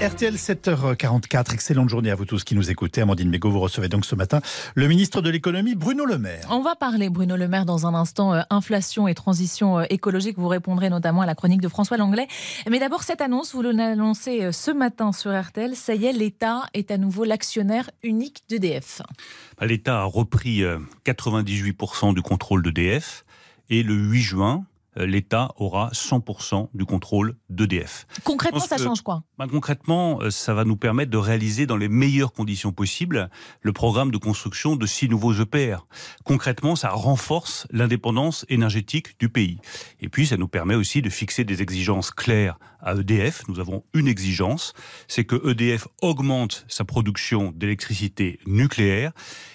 RTL 7h44, excellente journée à vous tous qui nous écoutez. Amandine Mégo, vous recevez donc ce matin le ministre de l'économie, Bruno Le Maire. On va parler, Bruno Le Maire, dans un instant, euh, inflation et transition euh, écologique. Vous répondrez notamment à la chronique de François Langlais. Mais d'abord, cette annonce, vous l'annoncez euh, ce matin sur RTL. Ça y est, l'État est à nouveau l'actionnaire unique d'EDF. L'État a repris 98% du contrôle d'EDF. Et le 8 juin, l'État aura 100% du contrôle d'EDF. Concrètement, ça que- change quoi? Ben, concrètement, euh, ça va nous permettre de réaliser dans les meilleures conditions possibles le programme de construction de six nouveaux EPR. Concrètement, ça renforce l'indépendance énergétique du pays. Et puis, ça nous permet aussi de fixer des exigences claires à EDF. Nous avons une exigence, c'est que EDF augmente sa production d'électricité nucléaire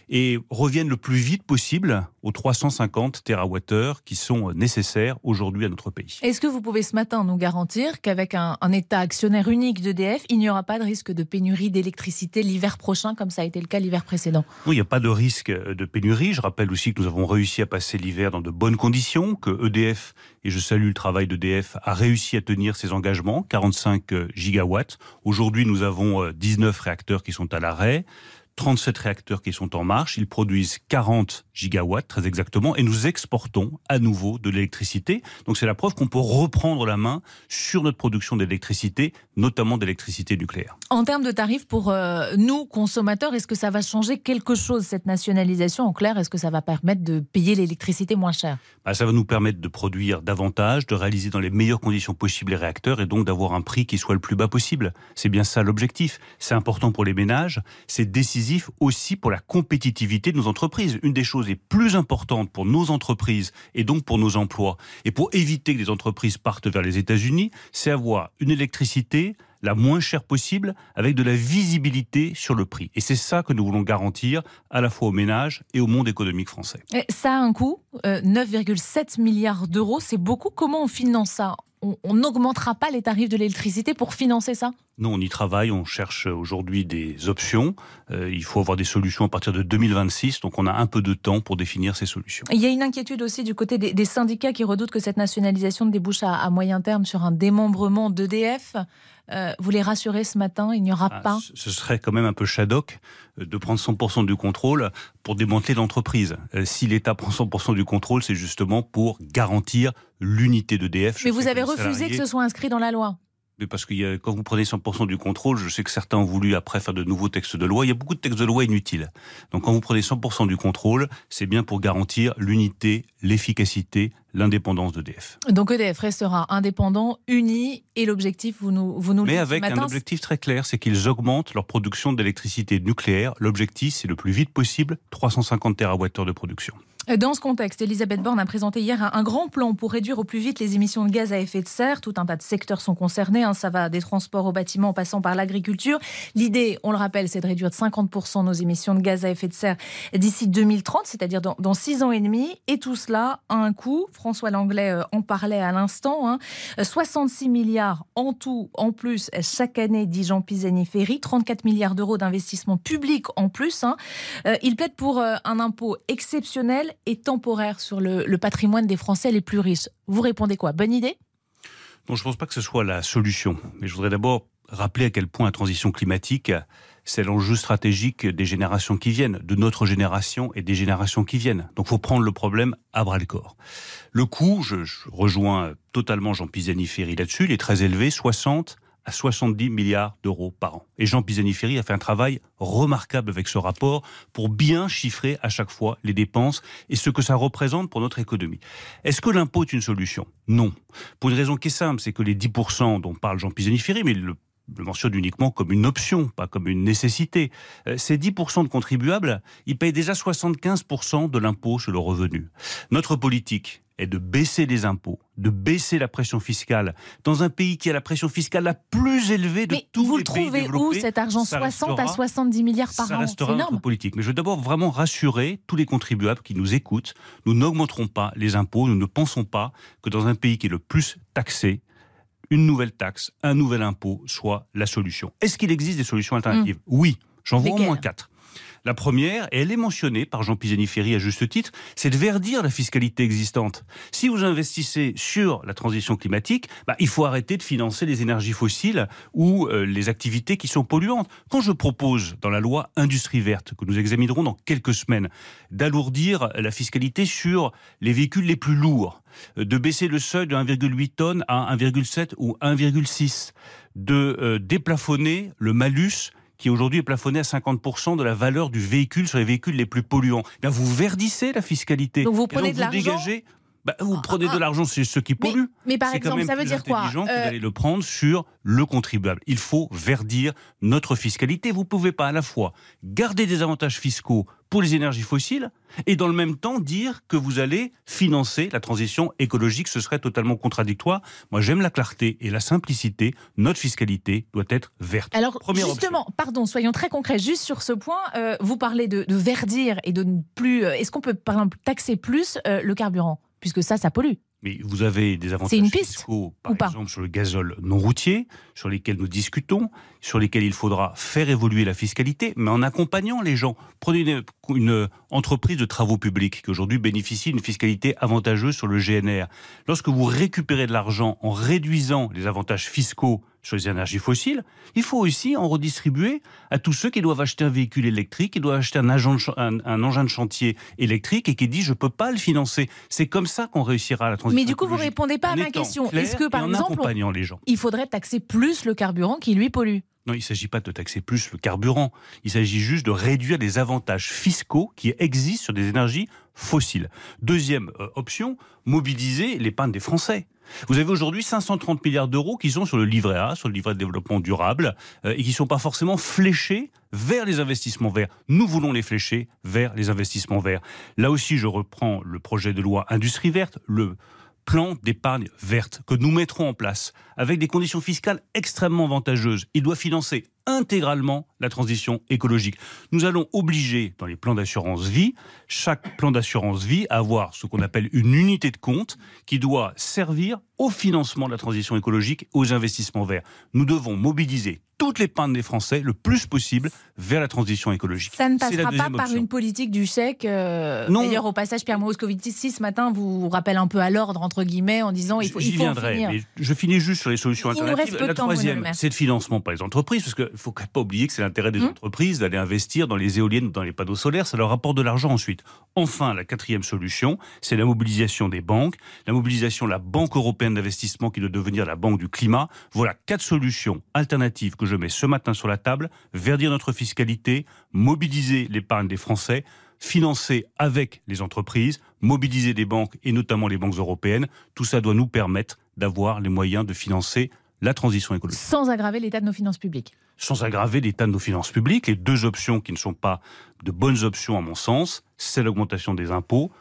et revienne le plus vite possible aux 350 TWh qui sont nécessaires aujourd'hui à notre pays. Est-ce que vous pouvez ce matin nous garantir qu'avec un, un État actionnaire unique d'EDF, il n'y aura pas de risque de pénurie d'électricité l'hiver prochain, comme ça a été le cas l'hiver précédent? Oui, il n'y a pas de risque de pénurie. Je rappelle aussi que nous avons réussi à passer l'hiver dans de bonnes conditions, que EDF, et je salue le travail d'EDF, a réussi à tenir ses engagements, 45 gigawatts. Aujourd'hui, nous avons euh, 19 réacteurs qui sont à l'arrêt. 37 réacteurs qui sont en marche, ils produisent 40 gigawatts très exactement et nous exportons à nouveau de l'électricité. Donc c'est la preuve qu'on peut reprendre la main sur notre production d'électricité, notamment d'électricité nucléaire. En termes de tarifs pour euh, nous, consommateurs, est-ce que ça va changer quelque chose, cette nationalisation? En clair, est-ce que ça va permettre de payer l'électricité moins cher? Bah, ça va nous permettre de produire davantage, de réaliser dans les meilleures conditions possibles les réacteurs et donc d'avoir un prix qui soit le plus bas possible. C'est bien ça l'objectif. C'est important pour les ménages, c'est décisif aussi pour la compétitivité de nos entreprises. Une des choses les plus importantes pour nos entreprises et donc pour nos emplois et pour éviter que les entreprises partent vers les États-Unis, c'est avoir une électricité la moins chère possible avec de la visibilité sur le prix. Et c'est ça que nous voulons garantir à la fois aux ménages et au monde économique français. Eh, Ça a un coût, euh, 9,7 milliards d'euros, c'est beaucoup. Comment on finance ça? On n'augmentera pas les tarifs de l'électricité pour financer ça? Non, on y travaille, on cherche aujourd'hui des options. Euh, il faut avoir des solutions à partir de 2026, donc on a un peu de temps pour définir ces solutions. Il y a une inquiétude aussi du côté des, des syndicats qui redoutent que cette nationalisation débouche à, à moyen terme sur un démembrement d'EDF. Euh, vous les rassurez ce matin, il n'y aura Ah, pas ce- serait quand même un peu Shadok euh, de prendre 100% du contrôle pour démanteler l'entreprise. Euh, Si l'État prend 100% du contrôle, c'est justement pour garantir l'unité d'EDF. Mais vous avez refusé salariés- que ce soit inscrit dans la loi. Mais parce que quand vous prenez 100% du contrôle, je sais que certains ont voulu après faire de nouveaux textes de loi. Il y a beaucoup de textes de loi inutiles. Donc quand vous prenez 100% du contrôle, c'est bien pour garantir l'unité, l'efficacité, l'indépendance d'EDF. Donc EDF restera indépendant, uni, et l'objectif, vous nous, vous nous le Mais dites avec matin, un objectif très clair, c'est qu'ils augmentent leur production d'électricité nucléaire. L'objectif, c'est le plus vite possible 350 TWh de production. Dans ce contexte, Elisabeth Borne a présenté hier un, grand plan pour réduire au plus vite les émissions de gaz à effet de serre. Tout un tas de secteurs sont concernés. hein. Ça va des transports au bâtiment en passant par l'agriculture. L'idée, on le rappelle, c'est de réduire de 50% nos émissions de gaz à effet de serre d'ici 2030, c'est-à-dire dans, six ans et demi. Et tout cela a un coût. François Langlais euh, en parlait à l'instant. hein. Euh, 66 milliards en tout, en plus, chaque année, dit Jean Pisani-Ferry. 34 milliards d'euros d'investissement public en plus. hein. Euh, il plaide pour un impôt exceptionnel et temporaire sur le, patrimoine des Français les plus riches. Vous répondez quoi? Bonne idée? Donc je ne pense pas que ce soit la solution. Mais je voudrais d'abord rappeler à quel point la transition climatique, c'est l'enjeu stratégique des générations qui viennent, de notre génération et des générations qui viennent. Donc il faut prendre le problème à bras le corps. Le coût, je, je rejoins totalement Jean Pisani-Ferry là-dessus, il est très élevé, 60 à 70 milliards d'euros par an. Et Jean Pisani-Ferry a fait un travail remarquable avec ce rapport pour bien chiffrer à chaque fois les dépenses et ce que ça représente pour notre économie. Est-ce que l'impôt est une solution? Non. Pour une raison qui est simple, c'est que les 10% dont parle Jean Pisani-Ferry, mais il le le mentionne uniquement comme une option, pas comme une nécessité. Euh, Ces 10% de contribuables, ils payent déjà 75% de l'impôt sur le revenu. Notre politique est de baisser les impôts, de baisser la pression fiscale dans un pays qui a la pression fiscale la plus élevée de Mais tous vous les le pays trouvez où cet argent Ça 60 à restera- 70 milliards par ça an? C'est restera notre énorme. politique. Mais je veux d'abord vraiment rassurer tous les contribuables qui nous écoutent. Nous n'augmenterons pas les impôts. Nous ne pensons pas que dans un pays qui est le plus taxé, une nouvelle taxe, un nouvel impôt soit la solution. Est-ce qu'il existe des solutions alternatives? Oui, j'en vois au moins quatre. La première, et elle est mentionnée par Jean Pisani-Ferry à juste titre, c'est de verdir la fiscalité existante. Si vous investissez sur la transition climatique, bah, il faut arrêter de financer les énergies fossiles ou euh, les activités qui sont polluantes. Quand je propose dans la loi Industrie verte, que nous examinerons dans quelques semaines, d'alourdir la fiscalité sur les véhicules les plus lourds, euh, de baisser le seuil de 1,8 tonnes à 1,7 ou 1,6, de euh, déplafonner le malus qui aujourd'hui est plafonné à 50% de la valeur du véhicule sur les véhicules les plus polluants. Vous verdissez la fiscalité. Donc vous prenez de l'argent bah, vous prenez de l'argent sur ceux qui polluent. Mais, par exemple, ça veut dire quoi C'est euh... d'aller le prendre sur le contribuable. Il faut verdir notre fiscalité. Vous ne pouvez pas à la fois garder des avantages fiscaux pour les énergies fossiles et dans le même temps dire que vous allez financer la transition écologique. Ce serait totalement contradictoire. Moi, j'aime la clarté et la simplicité. Notre fiscalité doit être verte. Alors, justement, pardon, soyons très concrets. Juste sur ce point, euh, vous parlez de, verdir et de ne plus. Euh, est-ce qu'on peut, par exemple, taxer plus euh, le carburant? Puisque ça, ça pollue. Mais vous avez des avantages une fiscaux, par exemple sur le gazole non routier, sur lesquels nous discutons, sur lesquels il faudra faire évoluer la fiscalité, mais en accompagnant les gens. Prenez une, entreprise de travaux publics qui aujourd'hui bénéficie d'une fiscalité avantageuse sur le GNR. Lorsque vous récupérez de l'argent en réduisant les avantages fiscaux sur les énergies fossiles, il faut aussi en redistribuer à tous ceux qui doivent acheter un véhicule électrique, qui doivent acheter un, un, engin de chantier électrique et qui disent je ne peux pas le financer. C'est comme ça qu'on réussira la transition. Mais du coup, vous ne répondez pas à ma question. Est-ce que par exemple, les gens. il faudrait taxer plus le carburant qui lui pollue? Non, il ne s'agit pas de taxer plus le carburant. Il s'agit juste de réduire les avantages fiscaux qui existent sur des énergies fossiles. Deuxième euh, option, mobiliser l'épargne des Français. Vous avez aujourd'hui 530 milliards d'euros qui sont sur le livret A, sur le livret de développement durable, euh, et qui ne sont pas forcément fléchés vers les investissements verts. Nous voulons les flécher vers les investissements verts. Là aussi, je reprends le projet de loi Industrie verte, le plan d'épargne verte que nous mettrons en place avec des conditions fiscales extrêmement avantageuses. Il doit financer intégralement la transition écologique. Nous allons obliger dans les plans d'assurance vie, chaque plan d'assurance vie à avoir ce qu'on appelle une unité de compte qui doit servir au financement de la transition écologique, aux investissements verts. Nous devons mobiliser toutes les pintes des Français le plus possible vers la transition écologique. Ça ne passera pas par une politique du chèque. Euh, non. D'ailleurs, au passage, Pierre Moscovici, ce matin, vous rappelle un peu à l'ordre, entre guillemets, en disant il faut, il faut viendrai, mais je finis juste sur les solutions alternatives. la troisième, c'est le financement par les entreprises, parce qu'il ne faut pas oublier que c'est l'intérêt des hum. entreprises d'aller investir dans les éoliennes ou dans les panneaux solaires, ça leur apporte de l'argent ensuite. Enfin, la quatrième solution, c'est la mobilisation des banques, la mobilisation de la Banque européenne d'investissement qui doit devenir la banque du climat. Voilà quatre solutions alternatives que je mets ce matin sur la table. Verdir notre fiscalité, mobiliser l'épargne des Français, financer avec les entreprises, mobiliser des banques et notamment les banques européennes. Tout ça doit nous permettre d'avoir les moyens de financer la transition écologique. Sans aggraver l'état de nos finances publiques sans aggraver l'état de nos finances publiques. Les deux options qui ne sont pas de bonnes options à mon sens, c'est l'augmentation des impôts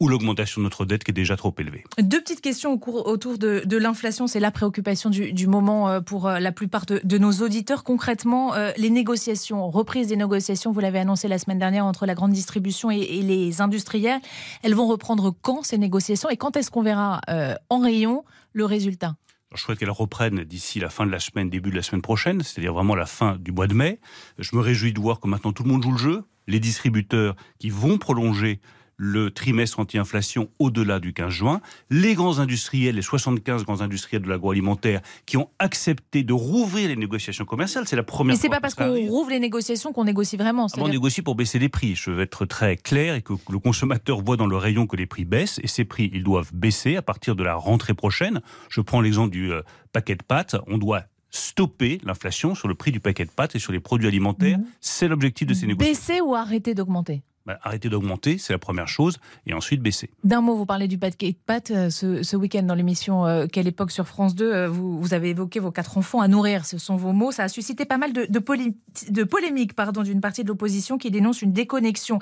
ou l'augmentation de notre dette qui est déjà trop élevée. Deux petites questions autour de, l'inflation. C'est la préoccupation du, moment euh, pour euh, la plupart de, nos auditeurs. Concrètement, euh, les négociations, reprise des négociations, vous l'avez annoncé la semaine dernière entre la grande distribution et, les industriels, elles vont reprendre quand ces négociations? Et quand est-ce qu'on verra en rayon le résultat? Je souhaite qu'elle reprenne d'ici la fin de la semaine, début de la semaine prochaine, c'est-à-dire vraiment la fin du mois de mai. Je me réjouis de voir que maintenant tout le monde joue le jeu. Les distributeurs qui vont prolonger le trimestre anti-inflation au-delà du 15 juin. Les grands industriels, les 75 grands industriels de l'agroalimentaire qui ont accepté de rouvrir les négociations commerciales, c'est la première Mais c'est pas parce qu'on rouvre les négociations qu'on négocie vraiment. Ah, on négocie pour baisser les prix. Je veux être très clair et que le consommateur voit dans le rayon que les prix baissent et ces prix, ils doivent baisser à partir de la rentrée prochaine. Je prends l'exemple du euh, paquet de pâtes. On doit stopper l'inflation sur le prix du paquet de pâtes et sur les produits alimentaires. Mmh. C'est l'objectif de ces négociations. Baisser ou arrêter d'augmenter? Bah, arrêter d'augmenter, c'est la première chose, et ensuite baisser. D'un mot, vous parlez du paquet de pâtes euh, ce, week-end dans l'émission euh, Quelle époque sur France 2. Euh, vous, avez évoqué vos quatre enfants à nourrir, ce sont vos mots. Ça a suscité pas mal de, de, polémiques d'une partie de l'opposition qui dénonce une déconnexion.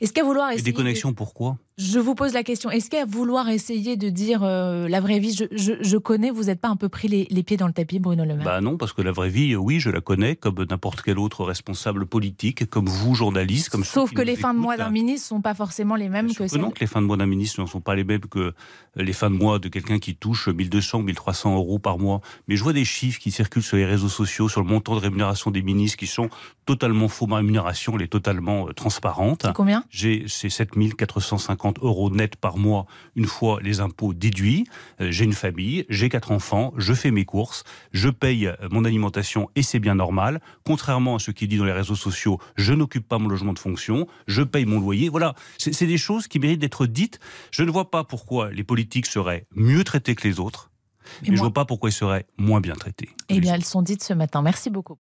Est-ce qu'à vouloir essayer. déconnexion pourquoi? Je vous pose la question, est-ce qu'à vouloir essayer de dire euh, la vraie vie, je, connais, vous n'êtes pas un peu pris les, pieds dans le tapis, Bruno Le Maire? Bah non, parce que la vraie vie, oui, je la connais, comme n'importe quel autre responsable politique, comme vous, journaliste. Comme Sauf que les fins de mois d'un ministre ne sont pas forcément les mêmes que, que Non, que les fins de mois d'un ministre ne sont pas les mêmes que les fins de mois de quelqu'un qui touche 1200 ou 1300 euros par mois. Mais je vois des chiffres qui circulent sur les réseaux sociaux sur le montant de rémunération des ministres qui sont totalement faux. Ma rémunération, elle est totalement euh, transparente. C'est combien? J'ai, c'est 7450 euros net par mois, une fois les impôts déduits. Euh, j'ai une famille, j'ai quatre enfants, je fais mes courses, je paye euh, mon alimentation et c'est bien normal. Contrairement à ce qui dit dans les réseaux sociaux, je n'occupe pas mon logement de fonction, je paye mon loyer. Voilà, c'est des choses qui méritent d'être dites. Je ne vois pas pourquoi les politiques seraient mieux traités que les autres. Mais, je ne vois pas pourquoi ils seraient moins bien traités. Eh bien, elles sont dites ce matin. Merci beaucoup.